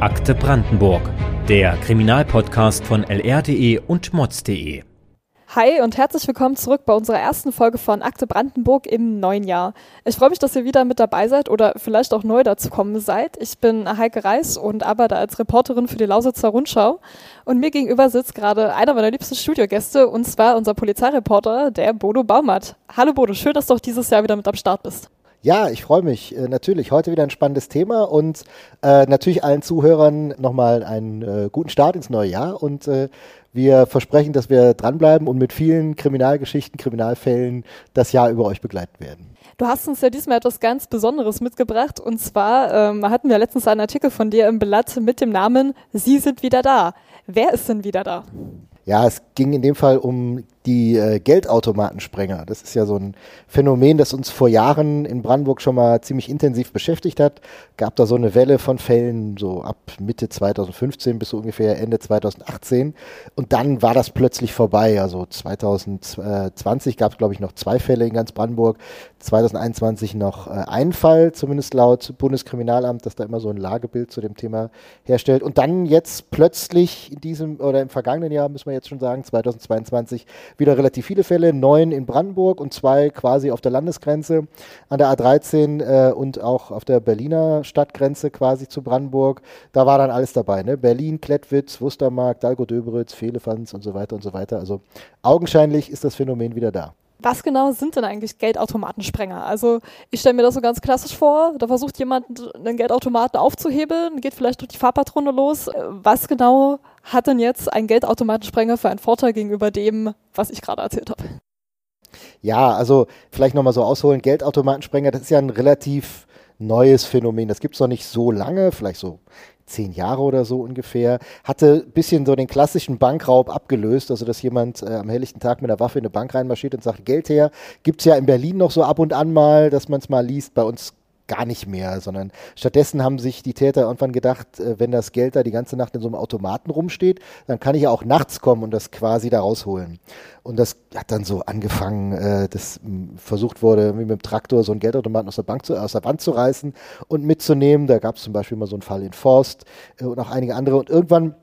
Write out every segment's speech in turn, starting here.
Akte Brandenburg, der Kriminalpodcast von lr.de und mods.de. Hi und herzlich willkommen zurück bei unserer ersten Folge von Akte Brandenburg im neuen Jahr. Ich freue mich, dass ihr wieder mit dabei seid oder vielleicht auch neu dazukommen seid. Ich bin Heike Reis und arbeite als Reporterin für die Lausitzer Rundschau. Und mir gegenüber sitzt gerade einer meiner liebsten Studiogäste und zwar unser Polizeireporter, der Bodo Baumert. Hallo Bodo, schön, dass du auch dieses Jahr wieder mit am Start bist. Ja, ich freue mich äh, natürlich. Heute wieder ein spannendes Thema und äh, natürlich allen Zuhörern nochmal einen äh, guten Start ins neue Jahr und äh, wir versprechen, dass wir dranbleiben und mit vielen Kriminalgeschichten, Kriminalfällen das Jahr über euch begleiten werden. Du hast uns ja diesmal etwas ganz Besonderes mitgebracht und zwar ähm, hatten wir letztens einen Artikel von dir im Blatt mit dem Namen Sie sind wieder da. Wer ist denn wieder da? Ja, es ging in dem Fall um die äh, Geldautomatensprenger. Das ist ja so ein Phänomen, das uns vor Jahren in Brandenburg schon mal ziemlich intensiv beschäftigt hat. Gab da so eine Welle von Fällen, so ab Mitte 2015 bis so ungefähr Ende 2018. Und dann war das plötzlich vorbei. Also 2020 gab es, glaube ich, noch zwei Fälle in ganz Brandenburg. 2021 noch äh, ein Fall, zumindest laut Bundeskriminalamt, das da immer so ein Lagebild zu dem Thema herstellt. Und dann jetzt plötzlich in diesem oder im vergangenen Jahr, müssen wir jetzt schon sagen, 2022, wieder relativ viele Fälle, neun in Brandenburg und zwei quasi auf der Landesgrenze an der A13 äh, und auch auf der Berliner Stadtgrenze quasi zu Brandenburg. Da war dann alles dabei, ne? Berlin, Klettwitz, Wustermark, Dalgo-Döberitz, Fehlefanz und so weiter und so weiter. Also augenscheinlich ist das Phänomen wieder da. Was genau sind denn eigentlich Geldautomatensprenger? Also ich stelle mir das so ganz klassisch vor, da versucht jemand einen Geldautomaten aufzuhebeln, geht vielleicht durch die Fahrpatrone los. Was genau hat denn jetzt ein Geldautomatensprenger für einen Vorteil gegenüber dem, was ich gerade erzählt habe? Ja, also vielleicht nochmal so ausholen, Geldautomatensprenger, das ist ja ein relativ neues Phänomen. Das gibt es noch nicht so lange, vielleicht so zehn Jahre oder so ungefähr, hatte ein bisschen so den klassischen Bankraub abgelöst, also dass jemand äh, am helllichten Tag mit einer Waffe in eine Bank reinmarschiert und sagt, Geld her. Gibt es ja in Berlin noch so ab und an mal, dass man es mal liest. Bei uns gar nicht mehr, sondern stattdessen haben sich die Täter irgendwann gedacht, äh, wenn das Geld da die ganze Nacht in so einem Automaten rumsteht, dann kann ich ja auch nachts kommen und das quasi da rausholen. Und das hat dann so angefangen, äh, dass versucht wurde, mit dem Traktor so einen Geldautomaten aus der, Bank zu, aus der Wand zu reißen und mitzunehmen. Da gab es zum Beispiel mal so einen Fall in Forst äh, und auch einige andere. Und irgendwann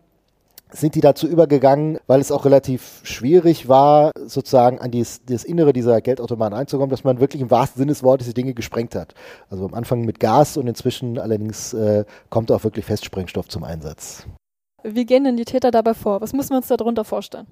sind die dazu übergegangen, weil es auch relativ schwierig war, sozusagen an dies, das Innere dieser Geldautomaten einzukommen, dass man wirklich im wahrsten Sinne des Wortes die Dinge gesprengt hat. Also am Anfang mit Gas und inzwischen allerdings äh, kommt auch wirklich Festsprengstoff zum Einsatz. Wie gehen denn die Täter dabei vor? Was müssen wir uns darunter vorstellen?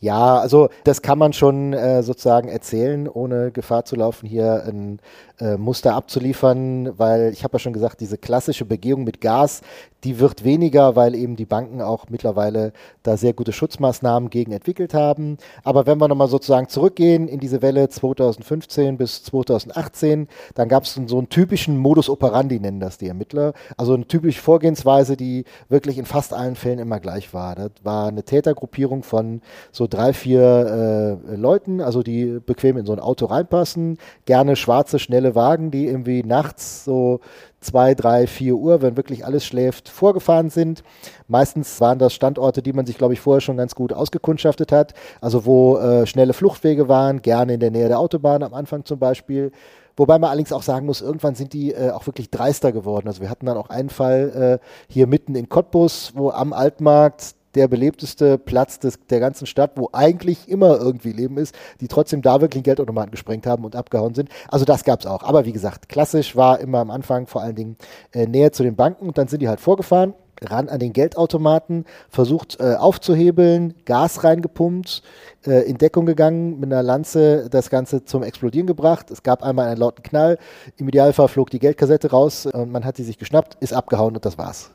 Ja, also das kann man schon äh, sozusagen erzählen, ohne Gefahr zu laufen, hier ein äh, Muster abzuliefern, weil ich habe ja schon gesagt, diese klassische Begehung mit Gas, die wird weniger, weil eben die Banken auch mittlerweile da sehr gute Schutzmaßnahmen gegen entwickelt haben. Aber wenn wir nochmal sozusagen zurückgehen in diese Welle 2015 bis 2018, dann gab es so einen typischen Modus operandi, nennen das die Ermittler. Also eine typische Vorgehensweise, die wirklich in fast allen Fällen immer gleich war. Das war eine Tätergruppierung von so drei, vier äh, Leuten, also die bequem in so ein Auto reinpassen, gerne schwarze, schnelle Wagen, die irgendwie nachts so zwei, drei, vier Uhr, wenn wirklich alles schläft, vorgefahren sind. Meistens waren das Standorte, die man sich, glaube ich, vorher schon ganz gut ausgekundschaftet hat. Also wo äh, schnelle Fluchtwege waren, gerne in der Nähe der Autobahn am Anfang zum Beispiel. Wobei man allerdings auch sagen muss, irgendwann sind die äh, auch wirklich dreister geworden. Also wir hatten dann auch einen Fall äh, hier mitten in Cottbus, wo am Altmarkt der belebteste Platz des, der ganzen Stadt, wo eigentlich immer irgendwie Leben ist, die trotzdem da wirklich Geldautomaten gesprengt haben und abgehauen sind. Also das gab es auch. Aber wie gesagt, klassisch war immer am Anfang vor allen Dingen äh, näher zu den Banken und dann sind die halt vorgefahren ran an den Geldautomaten, versucht äh, aufzuhebeln, Gas reingepumpt, äh, in Deckung gegangen, mit einer Lanze das Ganze zum Explodieren gebracht. Es gab einmal einen lauten Knall, im Idealfall flog die Geldkassette raus und man hat sie sich geschnappt, ist abgehauen und das war's.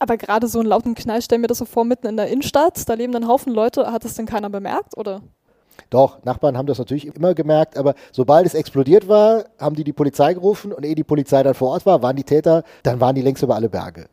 Aber gerade so einen lauten Knall, stell mir das so vor, mitten in der Innenstadt, da leben dann Haufen Leute, hat das denn keiner bemerkt, oder? Doch, Nachbarn haben das natürlich immer gemerkt, aber sobald es explodiert war, haben die die Polizei gerufen und ehe die Polizei dann vor Ort war, waren die Täter, dann waren die längst über alle Berge.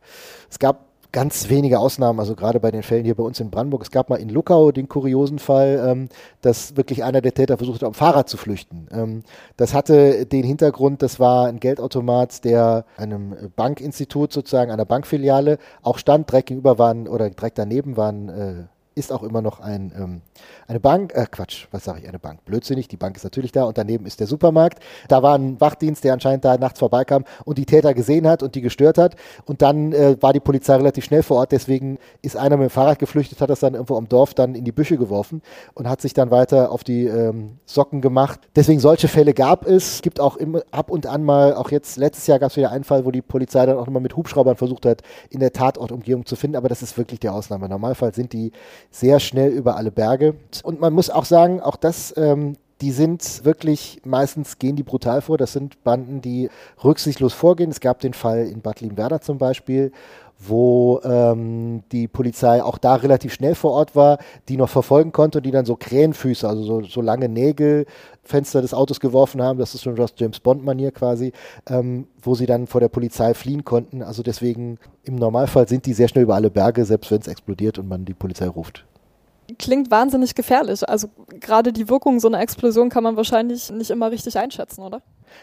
Es gab ganz wenige Ausnahmen, also gerade bei den Fällen hier bei uns in Brandenburg. Es gab mal in Luckau den kuriosen Fall, ähm, dass wirklich einer der Täter versucht hat, am Fahrrad zu flüchten. Ähm, das hatte den Hintergrund, das war ein Geldautomat, der einem Bankinstitut sozusagen, einer Bankfiliale auch stand. Direkt gegenüber waren oder direkt daneben waren äh, ist auch immer noch ein, ähm, eine Bank, äh, Quatsch, was sage ich, eine Bank, blödsinnig, die Bank ist natürlich da und daneben ist der Supermarkt. Da war ein Wachdienst, der anscheinend da nachts vorbeikam und die Täter gesehen hat und die gestört hat und dann äh, war die Polizei relativ schnell vor Ort, deswegen ist einer mit dem Fahrrad geflüchtet, hat das dann irgendwo am Dorf dann in die Büsche geworfen und hat sich dann weiter auf die ähm, Socken gemacht. Deswegen solche Fälle gab es. Gibt auch immer ab und an mal, auch jetzt letztes Jahr gab es wieder einen Fall, wo die Polizei dann auch nochmal mit Hubschraubern versucht hat, in der Tatortumgebung zu finden, aber das ist wirklich die Ausnahme. Im Normalfall sind die sehr schnell über alle Berge. Und man muss auch sagen, auch das ähm, die sind wirklich, meistens gehen die brutal vor. Das sind Banden, die rücksichtslos vorgehen. Es gab den Fall in Bad Liebenwerda zum Beispiel, wo ähm, die Polizei auch da relativ schnell vor Ort war, die noch verfolgen konnte und die dann so Krähenfüße, also so, so lange Nägel, Fenster des Autos geworfen haben. Das ist schon das James Bond-Manier quasi, ähm, wo sie dann vor der Polizei fliehen konnten. Also deswegen, im Normalfall sind die sehr schnell über alle Berge, selbst wenn es explodiert und man die Polizei ruft klingt wahnsinnig gefährlich. Also gerade die Wirkung so einer Explosion kann man wahrscheinlich nicht immer richtig einschätzen, oder?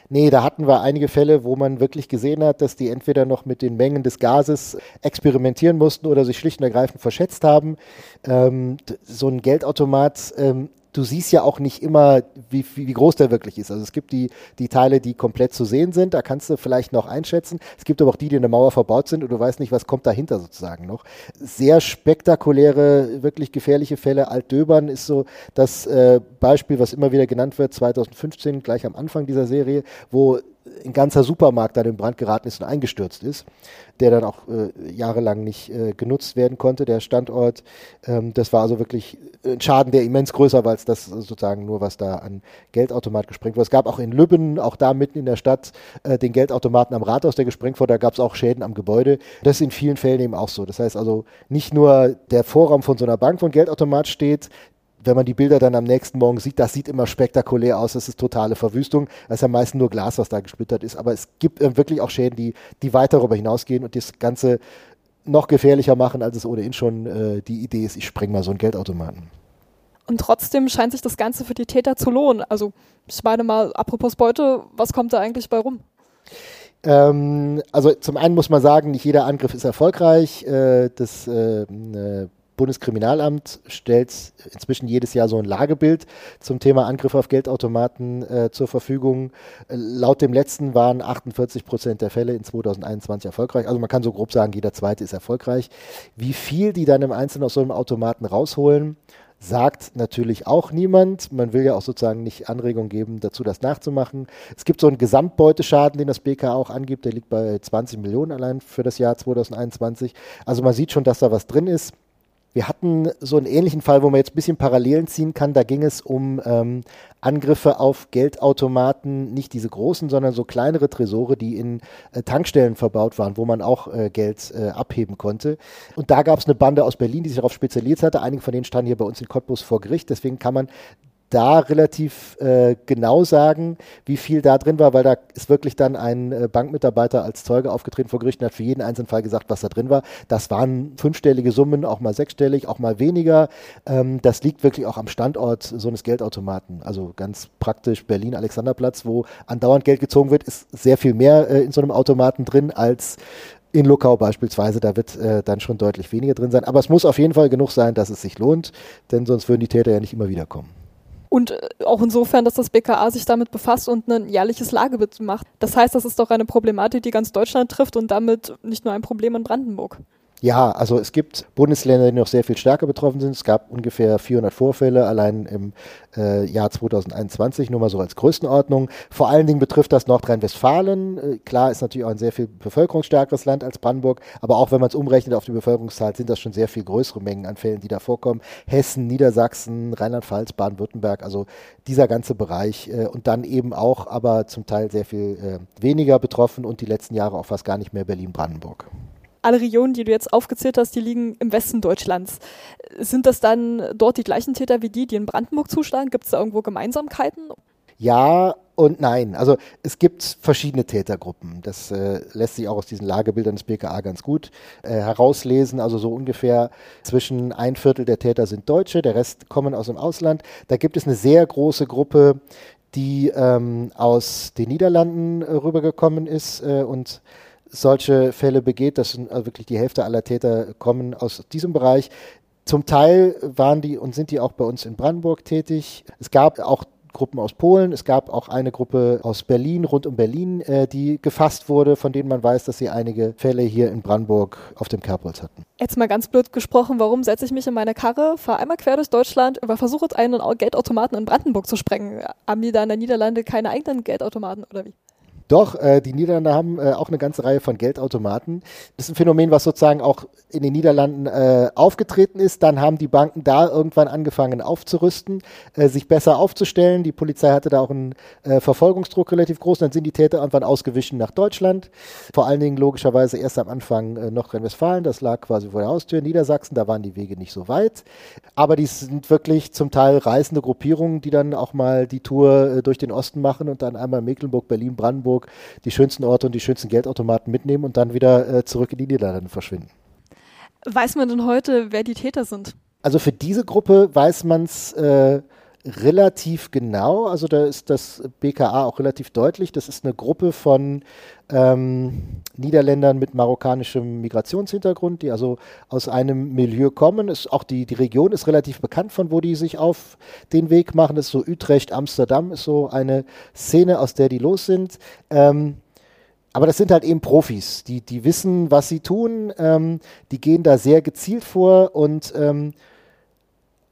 Nee, da hatten wir einige Fälle, wo man wirklich gesehen hat, dass die entweder noch mit den Mengen des Gases experimentieren mussten oder sich schlicht und ergreifend verschätzt haben. Ähm, so ein Geldautomat ähm, du siehst ja auch nicht immer, wie, wie, wie, groß der wirklich ist. Also es gibt die, die Teile, die komplett zu sehen sind, da kannst du vielleicht noch einschätzen. Es gibt aber auch die, die in der Mauer verbaut sind und du weißt nicht, was kommt dahinter sozusagen noch. Sehr spektakuläre, wirklich gefährliche Fälle. Altdöbern ist so das äh, Beispiel, was immer wieder genannt wird, 2015, gleich am Anfang dieser Serie, wo ein ganzer Supermarkt dann in Brand geraten ist und eingestürzt ist, der dann auch äh, jahrelang nicht äh, genutzt werden konnte, der Standort. Ähm, das war also wirklich ein Schaden, der immens größer war als das sozusagen nur, was da an Geldautomat gesprengt wurde. Es gab auch in Lübben, auch da mitten in der Stadt, äh, den Geldautomaten am Rathaus, der gesprengt wurde. Da gab es auch Schäden am Gebäude. Das ist in vielen Fällen eben auch so. Das heißt also, nicht nur der Vorraum von so einer Bank, wo ein Geldautomat steht, wenn man die Bilder dann am nächsten Morgen sieht, das sieht immer spektakulär aus. Das ist totale Verwüstung. Das ist ja meistens nur Glas, was da gesplittert ist. Aber es gibt äh, wirklich auch Schäden, die, die weit darüber hinausgehen und das Ganze noch gefährlicher machen, als es ohnehin schon äh, die Idee ist, ich spreng mal so einen Geldautomaten. Und trotzdem scheint sich das Ganze für die Täter zu lohnen. Also ich meine mal, apropos Beute, was kommt da eigentlich bei rum? Ähm, also zum einen muss man sagen, nicht jeder Angriff ist erfolgreich. Äh, das äh, Bundeskriminalamt stellt inzwischen jedes Jahr so ein Lagebild zum Thema Angriff auf Geldautomaten äh, zur Verfügung. Äh, laut dem letzten waren 48 Prozent der Fälle in 2021 erfolgreich. Also man kann so grob sagen, jeder zweite ist erfolgreich. Wie viel die dann im Einzelnen aus so einem Automaten rausholen, sagt natürlich auch niemand. Man will ja auch sozusagen nicht Anregung geben, dazu das nachzumachen. Es gibt so einen Gesamtbeuteschaden, den das BK auch angibt, der liegt bei 20 Millionen allein für das Jahr 2021. Also man sieht schon, dass da was drin ist. Wir hatten so einen ähnlichen Fall, wo man jetzt ein bisschen Parallelen ziehen kann. Da ging es um ähm, Angriffe auf Geldautomaten, nicht diese großen, sondern so kleinere Tresore, die in äh, Tankstellen verbaut waren, wo man auch äh, Geld äh, abheben konnte. Und da gab es eine Bande aus Berlin, die sich darauf spezialisiert hatte. Einige von denen standen hier bei uns in Cottbus vor Gericht. Deswegen kann man da relativ äh, genau sagen, wie viel da drin war, weil da ist wirklich dann ein äh, Bankmitarbeiter als Zeuge aufgetreten vor Gericht und hat für jeden einzelnen Fall gesagt, was da drin war. Das waren fünfstellige Summen, auch mal sechsstellig, auch mal weniger. Ähm, das liegt wirklich auch am Standort so eines Geldautomaten. Also ganz praktisch Berlin-Alexanderplatz, wo andauernd Geld gezogen wird, ist sehr viel mehr äh, in so einem Automaten drin als in Luckau beispielsweise, da wird äh, dann schon deutlich weniger drin sein. Aber es muss auf jeden Fall genug sein, dass es sich lohnt, denn sonst würden die Täter ja nicht immer wieder kommen. Und äh, auch insofern, dass das BKA sich damit befasst und ein jährliches Lagebild macht. Das heißt, das ist doch eine Problematik, die ganz Deutschland trifft und damit nicht nur ein Problem in Brandenburg. Ja, also es gibt Bundesländer, die noch sehr viel stärker betroffen sind. Es gab ungefähr 400 Vorfälle allein im äh, Jahr 2021, nur mal so als Größenordnung. Vor allen Dingen betrifft das Nordrhein-Westfalen. Äh, klar ist natürlich auch ein sehr viel bevölkerungsstärkeres Land als Brandenburg, aber auch wenn man es umrechnet auf die Bevölkerungszahl, sind das schon sehr viel größere Mengen an Fällen, die da vorkommen. Hessen, Niedersachsen, Rheinland-Pfalz, Baden-Württemberg, also dieser ganze Bereich äh, und dann eben auch aber zum Teil sehr viel äh, weniger betroffen und die letzten Jahre auch fast gar nicht mehr Berlin-Brandenburg alle Regionen, die du jetzt aufgezählt hast, die liegen im Westen Deutschlands. Sind das dann dort die gleichen Täter wie die, die in Brandenburg zuschlagen? Gibt es da irgendwo Gemeinsamkeiten? Ja und nein. Also es gibt verschiedene Tätergruppen. Das äh, lässt sich auch aus diesen Lagebildern des BKA ganz gut äh, herauslesen. Also so ungefähr zwischen ein Viertel der Täter sind Deutsche, der Rest kommen aus dem Ausland. Da gibt es eine sehr große Gruppe, die ähm, aus den Niederlanden äh, rübergekommen ist äh, und solche Fälle begeht. Das sind also wirklich die Hälfte aller Täter kommen aus diesem Bereich. Zum Teil waren die und sind die auch bei uns in Brandenburg tätig. Es gab auch Gruppen aus Polen. Es gab auch eine Gruppe aus Berlin, rund um Berlin, äh, die gefasst wurde, von denen man weiß, dass sie einige Fälle hier in Brandenburg auf dem Kerbholz hatten. Jetzt mal ganz blöd gesprochen, warum setze ich mich in meine Karre, fahre einmal quer durch Deutschland, versuche einen Geldautomaten in Brandenburg zu sprengen? Haben die da in der Niederlande keine eigenen Geldautomaten oder wie? Doch, äh, die Niederlande haben äh, auch eine ganze Reihe von Geldautomaten. Das ist ein Phänomen, was sozusagen auch in den Niederlanden äh, aufgetreten ist. Dann haben die Banken da irgendwann angefangen aufzurüsten, äh, sich besser aufzustellen. Die Polizei hatte da auch einen äh, Verfolgungsdruck relativ groß. Dann sind die Täter irgendwann ausgewichen nach Deutschland. Vor allen Dingen logischerweise erst am Anfang äh, Nordrhein-Westfalen. Das lag quasi vor der Haustür. Niedersachsen, da waren die Wege nicht so weit. Aber die sind wirklich zum Teil reißende Gruppierungen, die dann auch mal die Tour durch den Osten machen und dann einmal Mecklenburg, Berlin, Brandenburg Hamburg die schönsten Orte und die schönsten Geldautomaten mitnehmen und dann wieder äh, zurück in die Niederlande verschwinden. Weiß man denn heute, wer die Täter sind? Also für diese Gruppe weiß man es äh, relativ genau. Also da ist das BKA auch relativ deutlich. Das ist eine Gruppe von ähm, Niederländern mit marokkanischem Migrationshintergrund, die also aus einem Milieu kommen. Ist auch die, die Region ist relativ bekannt, von wo die sich auf den Weg machen. Das ist so Utrecht, Amsterdam ist so eine Szene, aus der die los sind. Ähm, aber das sind halt eben Profis, die, die wissen, was sie tun, ähm, die gehen da sehr gezielt vor und ähm,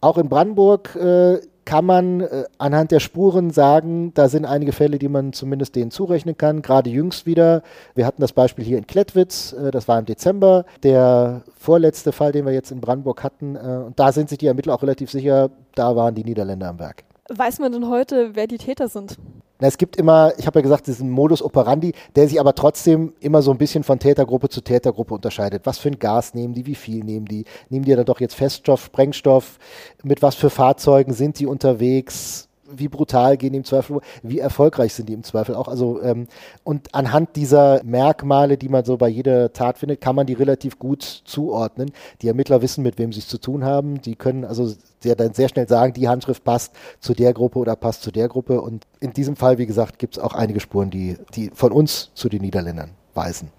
auch in Brandenburg äh, kann man äh, anhand der Spuren sagen, da sind einige Fälle, die man zumindest denen zurechnen kann. Gerade jüngst wieder. Wir hatten das Beispiel hier in Klettwitz, äh, das war im Dezember. Der vorletzte Fall, den wir jetzt in Brandenburg hatten. Äh, und da sind sich die Ermittler auch relativ sicher, da waren die Niederländer am Werk. Weiß man denn heute, wer die Täter sind? Na, es gibt immer, ich habe ja gesagt, diesen Modus operandi, der sich aber trotzdem immer so ein bisschen von Tätergruppe zu Tätergruppe unterscheidet. Was für ein Gas nehmen die, wie viel nehmen die? Nehmen die dann doch jetzt Feststoff, Sprengstoff? Mit was für Fahrzeugen sind die unterwegs? wie brutal gehen die im Zweifel, wie erfolgreich sind die im Zweifel auch. Also ähm, und anhand dieser Merkmale, die man so bei jeder Tat findet, kann man die relativ gut zuordnen. Die Ermittler wissen, mit wem sie es zu tun haben. Die können also sehr, dann sehr schnell sagen, die Handschrift passt zu der Gruppe oder passt zu der Gruppe. Und in diesem Fall, wie gesagt, gibt es auch einige Spuren, die, die von uns zu den Niederländern weisen.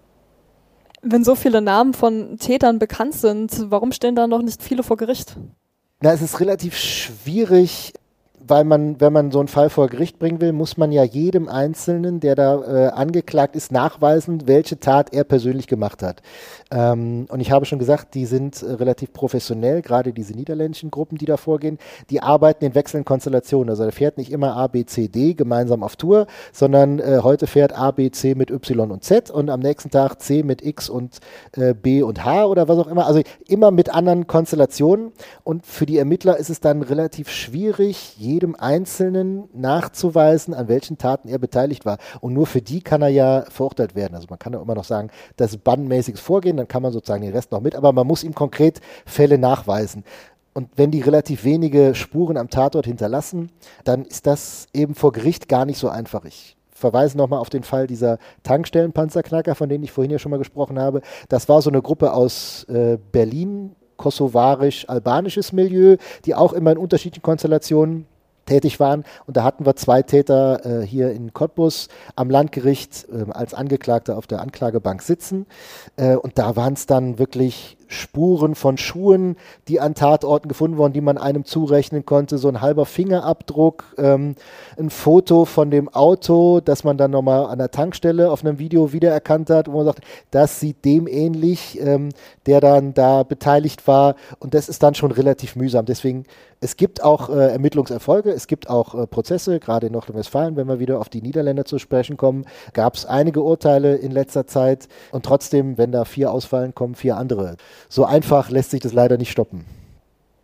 Wenn so viele Namen von Tätern bekannt sind, warum stehen da noch nicht viele vor Gericht? Na, es ist relativ schwierig, weil man, wenn man so einen Fall vor Gericht bringen will, muss man ja jedem Einzelnen, der da äh, angeklagt ist, nachweisen, welche Tat er persönlich gemacht hat. Ähm, und ich habe schon gesagt, die sind äh, relativ professionell, gerade diese niederländischen Gruppen, die da vorgehen, die arbeiten in wechselnden Konstellationen. Also da fährt nicht immer A, B, C, D gemeinsam auf Tour, sondern äh, heute fährt A, B, C mit Y und Z und am nächsten Tag C mit X und äh, B und H oder was auch immer. Also immer mit anderen Konstellationen. Und für die Ermittler ist es dann relativ schwierig, jedem Einzelnen nachzuweisen, an welchen Taten er beteiligt war. Und nur für die kann er ja verurteilt werden. Also man kann ja immer noch sagen, das ist bandmäßiges Vorgehen, dann kann man sozusagen den Rest noch mit, aber man muss ihm konkret Fälle nachweisen. Und wenn die relativ wenige Spuren am Tatort hinterlassen, dann ist das eben vor Gericht gar nicht so einfach. Ich verweise nochmal auf den Fall dieser Tankstellenpanzerknacker, von denen ich vorhin ja schon mal gesprochen habe. Das war so eine Gruppe aus äh, Berlin, kosovarisch-albanisches Milieu, die auch immer in unterschiedlichen Konstellationen tätig waren. Und da hatten wir zwei Täter äh, hier in Cottbus am Landgericht äh, als Angeklagte auf der Anklagebank sitzen. Äh, und da waren es dann wirklich Spuren von Schuhen, die an Tatorten gefunden wurden, die man einem zurechnen konnte, so ein halber Fingerabdruck, ähm, ein Foto von dem Auto, das man dann nochmal an der Tankstelle auf einem Video wiedererkannt hat, wo man sagt, das sieht dem ähnlich, ähm, der dann da beteiligt war. Und das ist dann schon relativ mühsam. Deswegen, es gibt auch äh, Ermittlungserfolge, es gibt auch äh, Prozesse, gerade in Nordrhein-Westfalen, wenn wir wieder auf die Niederländer zu sprechen kommen, gab es einige Urteile in letzter Zeit. Und trotzdem, wenn da vier ausfallen, kommen vier andere so einfach lässt sich das leider nicht stoppen.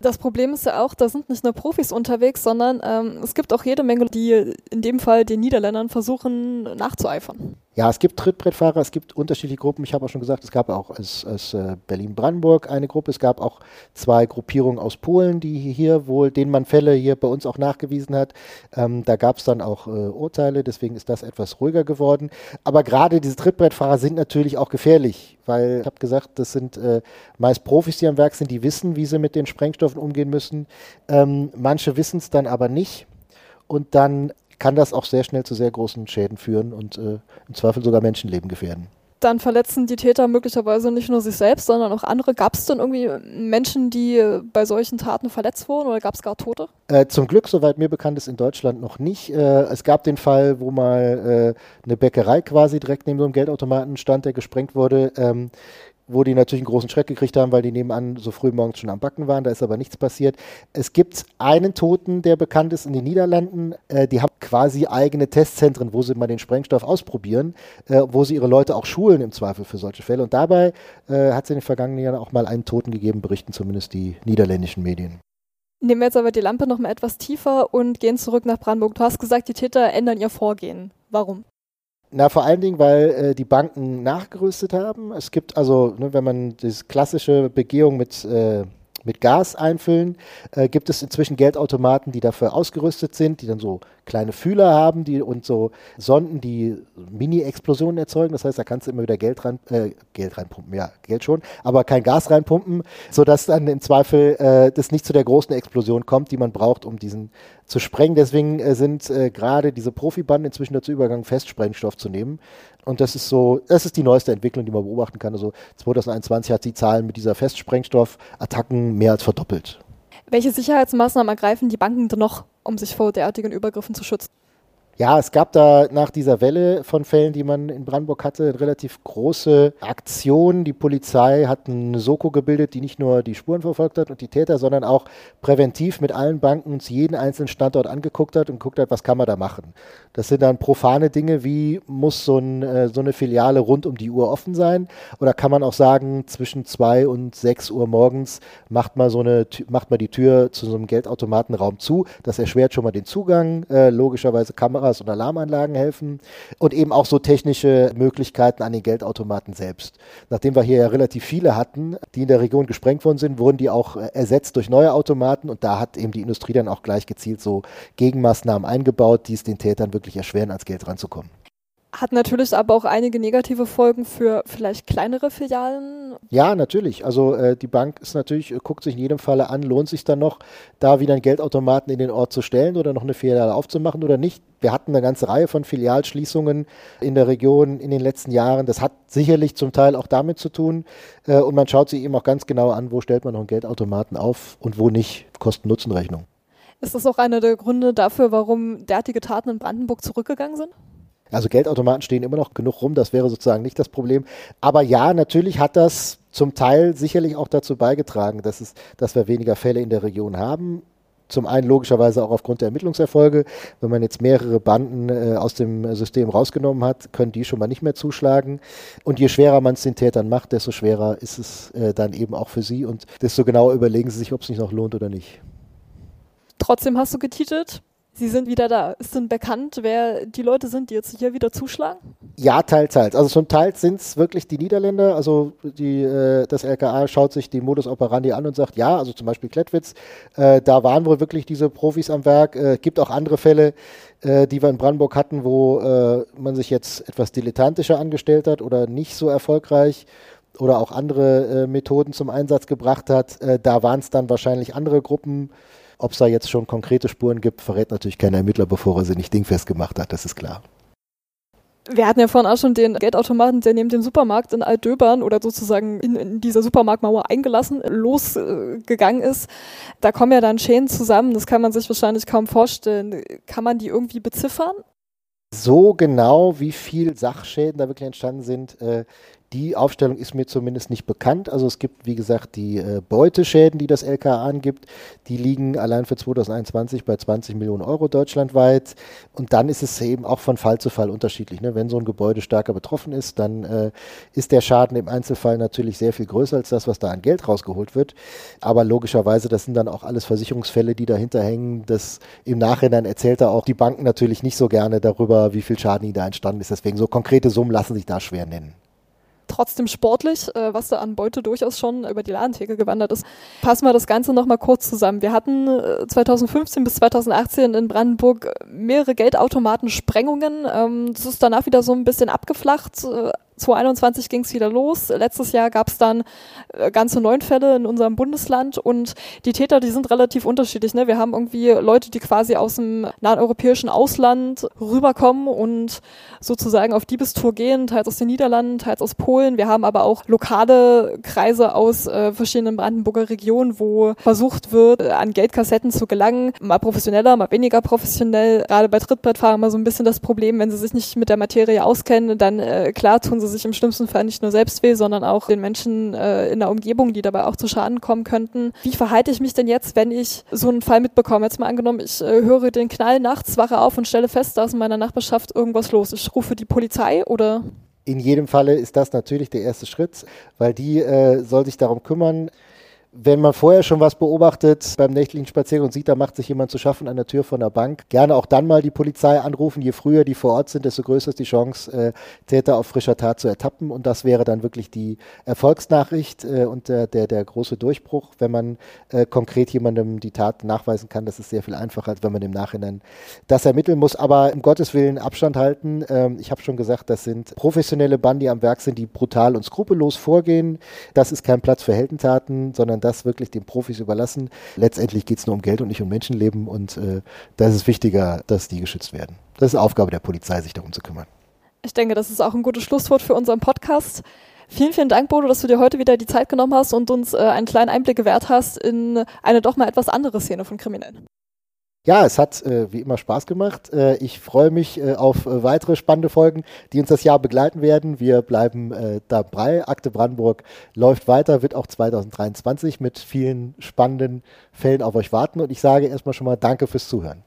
Das Problem ist ja auch, da sind nicht nur Profis unterwegs, sondern ähm, es gibt auch jede Menge, die in dem Fall den Niederländern versuchen nachzueifern. Ja, es gibt Trittbrettfahrer, es gibt unterschiedliche Gruppen. Ich habe auch schon gesagt, es gab auch aus, aus äh, Berlin-Brandenburg eine Gruppe. Es gab auch zwei Gruppierungen aus Polen, die hier wohl, denen man Fälle hier bei uns auch nachgewiesen hat. Ähm, da gab es dann auch äh, Urteile, deswegen ist das etwas ruhiger geworden. Aber gerade diese Trittbrettfahrer sind natürlich auch gefährlich, weil ich habe gesagt, das sind äh, meist Profis, die am Werk sind, die wissen, wie sie mit den Sprengstoffen umgehen müssen. Ähm, manche wissen es dann aber nicht. Und dann kann das auch sehr schnell zu sehr großen Schäden führen und äh, im Zweifel sogar Menschenleben gefährden. dann verletzen die Täter möglicherweise nicht nur sich selbst, sondern auch andere. Gab es denn irgendwie Menschen, die bei solchen Taten verletzt wurden oder gab es gar Tote? Äh, zum Glück, soweit mir bekannt ist, in Deutschland noch nicht. Äh, es gab den Fall, wo mal äh, eine Bäckerei quasi direkt neben so einem Geldautomaten stand, der gesprengt wurde. Ähm, wo die natürlich einen großen Schreck gekriegt haben, weil die nebenan so früh morgens schon am Backen waren. Da ist aber nichts passiert. Es gibt einen Toten, der bekannt ist in den Niederlanden. Äh, die haben quasi eigene Testzentren, wo sie mal den Sprengstoff ausprobieren, äh, wo sie ihre Leute auch schulen im Zweifel für solche Fälle. Und dabei äh, hat es in den vergangenen Jahren auch mal einen Toten gegeben, berichten zumindest die niederländischen Medien. Nehmen wir jetzt aber die Lampe noch mal etwas tiefer und gehen zurück nach Brandenburg. Du hast gesagt, die Täter ändern ihr Vorgehen. Warum? Na, vor allen Dingen, weil äh, die Banken nachgerüstet haben. Es gibt also, ne, wenn man das klassische Begehung mit äh, mit Gas einfüllen, äh, gibt es inzwischen Geldautomaten, die dafür ausgerüstet sind, die dann so kleine Fühler haben die, und so Sonden, die Mini-Explosionen erzeugen. Das heißt, da kannst du immer wieder Geld rein, äh, Geld reinpumpen, ja, Geld schon, aber kein Gas reinpumpen, sodass dann im Zweifel äh, das nicht zu der großen Explosion kommt, die man braucht, um diesen zu sprengen. Deswegen äh, sind äh, gerade diese Profibanden inzwischen dazu übergegangen, Festsprengstoff zu nehmen. Und das ist so, das ist die neueste Entwicklung, die man beobachten kann. Also 2021 hat die Zahlen mit dieser Festsprengstoffattacken mehr als verdoppelt. Welche Sicherheitsmaßnahmen ergreifen die Banken denn noch, um sich vor derartigen Übergriffen zu schützen? Ja, es gab da nach dieser Welle von Fällen, die man in Brandenburg hatte, eine relativ große Aktion. Die Polizei hat eine Soko gebildet, die nicht nur die Spuren verfolgt hat und die Täter, sondern auch präventiv mit allen Banken uns jeden einzelnen Standort angeguckt hat und geguckt hat, was kann man da machen. Das sind dann profane Dinge, wie muss so, ein, äh, so eine Filiale rund um die Uhr offen sein? Oder kann man auch sagen, zwischen zwei und sechs Uhr morgens macht man so eine, macht man die Tür zu so einem Geldautomatenraum zu. Das erschwert schon mal den Zugang. Äh, logischerweise Kamera Kameras und Alarmanlagen helfen und eben auch so technische Möglichkeiten an den Geldautomaten selbst. Nachdem wir hier ja relativ viele hatten, die in der Region gesprengt worden sind, wurden die auch äh, ersetzt durch neue Automaten und da hat eben die Industrie dann auch gleich gezielt so Gegenmaßnahmen eingebaut, die es den Tätern wirklich erschweren, ans Geld ranzukommen. Hat natürlich aber auch einige negative Folgen für vielleicht kleinere Filialen. Ja, natürlich. Also äh, die Bank ist natürlich, äh, guckt sich in jedem Falle an, lohnt sich dann noch, da wieder einen Geldautomaten in den Ort zu stellen oder noch eine Filiale aufzumachen oder nicht. Wir hatten eine ganze Reihe von Filialschließungen in der Region in den letzten Jahren. Das hat sicherlich zum Teil auch damit zu tun. Äh, und man schaut sich eben auch ganz genau an, wo stellt man noch einen Geldautomaten auf und wo nicht. Kosten-Nutzen-Rechnung. Ist das auch einer der Gründe dafür, warum derartige Taten in Brandenburg zurückgegangen sind? Also Geldautomaten stehen immer noch genug rum, das wäre sozusagen nicht das Problem. Aber ja, natürlich hat das zum Teil sicherlich auch dazu beigetragen, dass, es, dass wir weniger Fälle in der Region haben. Zum einen logischerweise auch aufgrund der Ermittlungserfolge. Wenn man jetzt mehrere Banden äh, aus dem System rausgenommen hat, können die schon mal nicht mehr zuschlagen. Und je schwerer man es den Tätern macht, desto schwerer ist es äh, dann eben auch für sie und desto genauer überlegen sie sich, ob es nicht noch lohnt oder nicht. Trotzdem hast du getitelt, Sie sind wieder da. Ist denn bekannt, wer die Leute sind, die jetzt hier wieder zuschlagen? Ja, teils, teils. Also zum Teil sind es wirklich die Niederländer. Also die, äh, das LKA schaut sich die Modus operandi an und sagt, ja, also zum Beispiel Klettwitz, äh, da waren wohl wirklich diese Profis am Werk. Äh, gibt auch andere Fälle, äh, die wir in Brandenburg hatten, wo äh, man sich jetzt etwas dilettantischer angestellt hat oder nicht so erfolgreich oder auch andere äh, Methoden zum Einsatz gebracht hat. Äh, da waren es dann wahrscheinlich andere Gruppen, ob es da jetzt schon konkrete Spuren gibt, verrät natürlich kein Ermittler, bevor er sie nicht dingfest gemacht hat, das ist klar. Wir hatten ja vorhin auch schon den Geldautomaten, der neben dem Supermarkt in Altdöbern oder sozusagen in, in dieser Supermarktmauer eingelassen losgegangen äh, ist. Da kommen ja dann Schäden zusammen, das kann man sich wahrscheinlich kaum vorstellen. Kann man die irgendwie beziffern? So genau, wie viel Sachschäden da wirklich entstanden sind, äh, die Aufstellung ist mir zumindest nicht bekannt. Also es gibt, wie gesagt, die äh, Beuteschäden, die das LKA angibt. Die liegen allein für 2021 bei 20 Millionen Euro deutschlandweit. Und dann ist es eben auch von Fall zu Fall unterschiedlich. Ne? Wenn so ein Gebäude stärker betroffen ist, dann äh, ist der Schaden im Einzelfall natürlich sehr viel größer als das, was da an Geld rausgeholt wird. Aber logischerweise, das sind dann auch alles Versicherungsfälle, die dahinter hängen. Das im Nachhinein erzählt er auch die Banken natürlich nicht so gerne darüber, wie viel Schaden ihnen da entstanden ist. Deswegen so konkrete Summen lassen sich da schwer nennen trotzdem sportlich, äh, was da an Beute durchaus schon über die Ladentheke gewandert ist. Fassen wir das Ganze nochmal kurz zusammen. Wir hatten äh, 2015 bis 2018 in Brandenburg mehrere Geldautomatensprengungen. Ähm, das ist danach wieder so ein bisschen abgeflacht. Äh, 2021 ging es wieder los. Letztes Jahr gab es dann äh, ganze neun Fälle in unserem Bundesland und die Täter, die sind relativ unterschiedlich. Ne? Wir haben irgendwie Leute, die quasi aus dem nahen europäischen Ausland rüberkommen und sozusagen auf Diebestour gehen, teils aus den Niederlanden, teils aus Polen. Wir haben aber auch lokale Kreise aus äh, verschiedenen Brandenburger Regionen, wo versucht wird, an Geldkassetten zu gelangen. Mal professioneller, mal weniger professionell. Gerade bei Trittbrettfahrern mal so ein bisschen das Problem, wenn sie sich nicht mit der Materie auskennen, dann äh, klar tun sie sich im schlimmsten Fall nicht nur selbst weh, sondern auch den Menschen äh, in der Umgebung, die dabei auch zu Schaden kommen könnten. Wie verhalte ich mich denn jetzt, wenn ich so einen Fall mitbekomme? Jetzt mal angenommen, ich äh, höre den Knall nachts, wache auf und stelle fest, da ist in meiner Nachbarschaft irgendwas los. Ich rufe die Polizei oder? In jedem Falle ist das natürlich der erste Schritt, weil die äh, soll sich darum kümmern, wenn man vorher schon was beobachtet beim nächtlichen Spaziergang und sieht, da macht sich jemand zu schaffen an der Tür von der Bank, gerne auch dann mal die Polizei anrufen. Je früher die vor Ort sind, desto größer ist die Chance, äh, Täter auf frischer Tat zu ertappen. Und das wäre dann wirklich die Erfolgsnachricht äh, und der, der, der große Durchbruch, wenn man äh, konkret jemandem die Tat nachweisen kann. Das ist sehr viel einfacher, als wenn man im Nachhinein das ermitteln muss. Aber um Gottes Willen Abstand halten. Ähm, ich habe schon gesagt, das sind professionelle Banden, die am Werk sind, die brutal und skrupellos vorgehen. Das ist kein Platz für Heldentaten, sondern sondern das wirklich den Profis überlassen. Letztendlich geht es nur um Geld und nicht um Menschenleben und äh, da ist es wichtiger, dass die geschützt werden. Das ist Aufgabe der Polizei, sich darum zu kümmern. Ich denke, das ist auch ein gutes Schlusswort für unseren Podcast. Vielen, vielen Dank, Bodo, dass du dir heute wieder die Zeit genommen hast und uns äh, einen kleinen Einblick gewährt hast in eine doch mal etwas andere Szene von Kriminellen. Ja, es hat äh, wie immer Spaß gemacht. Äh, ich freue mich äh, auf äh, weitere spannende Folgen, die uns das Jahr begleiten werden. Wir bleiben äh, dabei. Akte Brandenburg läuft weiter, wird auch 2023 mit vielen spannenden Fällen auf euch warten. Und ich sage erstmal schon mal Danke fürs Zuhören.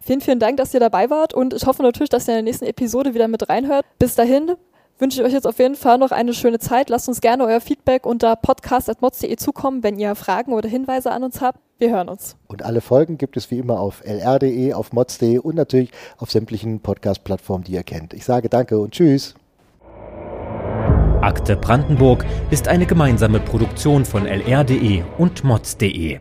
Vielen, vielen Dank, dass ihr dabei wart und ich hoffe natürlich, dass ihr in der nächsten Episode wieder mit reinhört. Bis dahin wünsche ich euch jetzt auf jeden Fall noch eine schöne Zeit. Lasst uns gerne euer Feedback unter podcast.mods.de zukommen, wenn ihr Fragen oder Hinweise an uns habt. Wir hören uns. Und alle Folgen gibt es wie immer auf lr.de, auf mods.de und natürlich auf sämtlichen Podcast-Plattformen, die ihr kennt. Ich sage danke und tschüss. Akte Brandenburg ist eine gemeinsame Produktion von lr.de und mods.de.